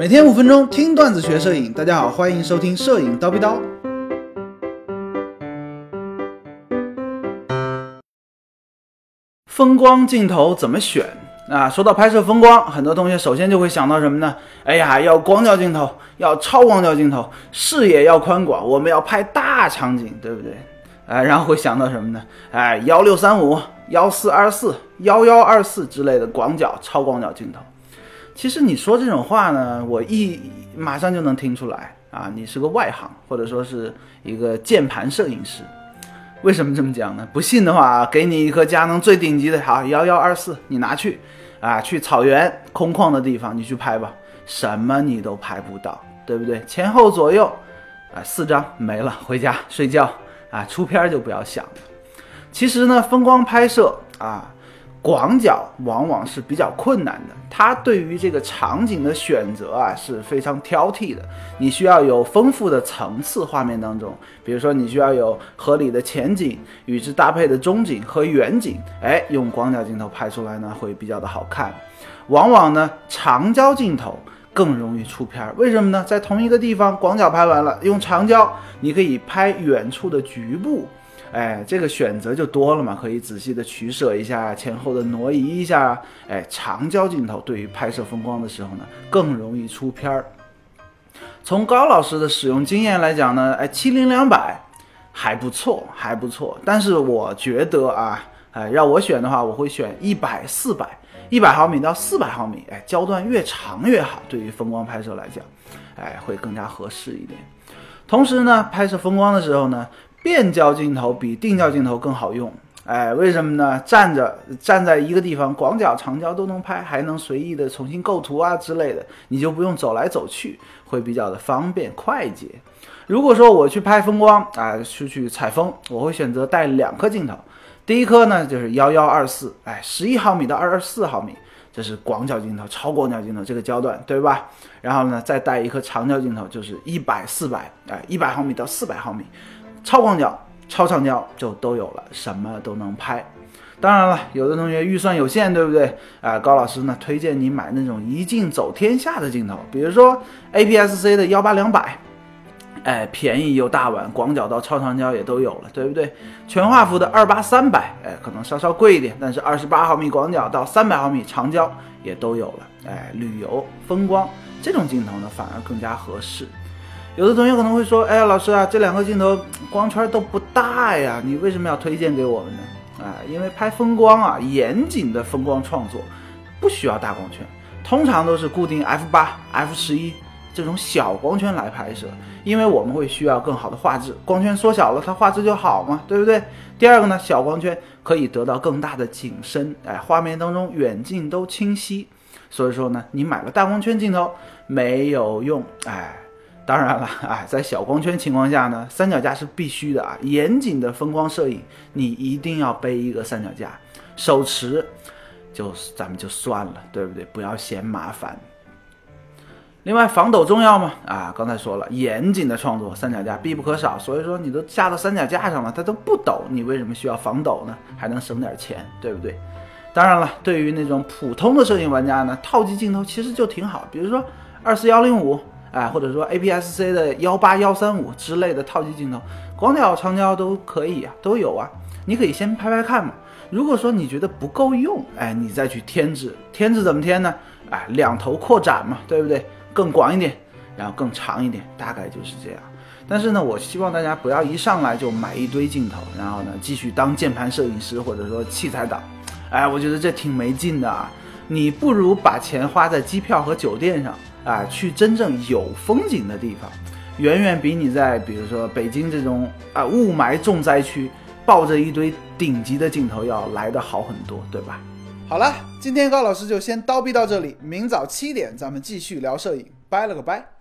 每天五分钟听段子学摄影，大家好，欢迎收听摄影叨逼叨。风光镜头怎么选啊？说到拍摄风光，很多同学首先就会想到什么呢？哎呀，要广角镜头，要超广角镜头，视野要宽广，我们要拍大场景，对不对？哎，然后会想到什么呢？哎，幺六三五、幺四二四、幺幺二四之类的广角、超广角镜头。其实你说这种话呢，我一马上就能听出来啊，你是个外行，或者说是一个键盘摄影师。为什么这么讲呢？不信的话，给你一颗佳能最顶级的，好幺幺二四，你拿去啊，去草原空旷的地方你去拍吧，什么你都拍不到，对不对？前后左右啊，四张没了，回家睡觉啊，出片就不要想了。其实呢，风光拍摄啊。广角往往是比较困难的，它对于这个场景的选择啊是非常挑剔的。你需要有丰富的层次，画面当中，比如说你需要有合理的前景，与之搭配的中景和远景，哎，用广角镜头拍出来呢会比较的好看。往往呢长焦镜头更容易出片儿，为什么呢？在同一个地方，广角拍完了，用长焦你可以拍远处的局部。哎，这个选择就多了嘛，可以仔细的取舍一下，前后的挪移一下。哎，长焦镜头对于拍摄风光的时候呢，更容易出片儿。从高老师的使用经验来讲呢，哎，七零两百还不错，还不错。但是我觉得啊，哎，让我选的话，我会选一百四百，一百毫米到四百毫米，哎，焦段越长越好，对于风光拍摄来讲，哎，会更加合适一点。同时呢，拍摄风光的时候呢。变焦镜头比定焦镜头更好用，哎，为什么呢？站着站在一个地方，广角、长焦都能拍，还能随意的重新构图啊之类的，你就不用走来走去，会比较的方便快捷。如果说我去拍风光啊，出去采风，我会选择带两颗镜头，第一颗呢就是幺幺二四，哎，十一毫米到二十四毫米，这是广角镜头、超广角镜头这个焦段，对吧？然后呢，再带一颗长焦镜头，就是一百、四百，哎，一百毫米到四百毫米。超广角、超长焦就都有了，什么都能拍。当然了，有的同学预算有限，对不对？啊，高老师呢推荐你买那种一镜走天下的镜头，比如说 APS-C 的幺八两百，哎，便宜又大碗，广角到超长焦也都有了，对不对？全画幅的二八三百，哎，可能稍稍贵一点，但是二十八毫米广角到三百毫米长焦也都有了，哎，旅游风光这种镜头呢反而更加合适。有的同学可能会说：“哎呀，老师啊，这两个镜头光圈都不大呀，你为什么要推荐给我们呢？”啊，因为拍风光啊，严谨的风光创作不需要大光圈，通常都是固定 f 八、f 十一这种小光圈来拍摄，因为我们会需要更好的画质，光圈缩小了，它画质就好嘛，对不对？第二个呢，小光圈可以得到更大的景深，哎，画面当中远近都清晰，所以说呢，你买了大光圈镜头没有用，哎。当然了啊，在小光圈情况下呢，三脚架是必须的啊。严谨的风光摄影，你一定要背一个三脚架，手持就咱们就算了，对不对？不要嫌麻烦。另外防抖重要吗？啊，刚才说了，严谨的创作三脚架必不可少。所以说你都架到三脚架上了，它都不抖，你为什么需要防抖呢？还能省点钱，对不对？当然了，对于那种普通的摄影玩家呢，套机镜头其实就挺好，比如说二四幺零五。哎，或者说 APS-C 的幺八幺三五之类的套机镜头，广角、长焦都可以啊，都有啊。你可以先拍拍看嘛。如果说你觉得不够用，哎，你再去添置。添置怎么添呢？哎，两头扩展嘛，对不对？更广一点，然后更长一点，大概就是这样。但是呢，我希望大家不要一上来就买一堆镜头，然后呢继续当键盘摄影师或者说器材党。哎，我觉得这挺没劲的啊。你不如把钱花在机票和酒店上。啊，去真正有风景的地方，远远比你在比如说北京这种啊雾霾重灾区，抱着一堆顶级的镜头要来的好很多，对吧？好了，今天高老师就先叨逼到这里，明早七点咱们继续聊摄影，拜了个拜。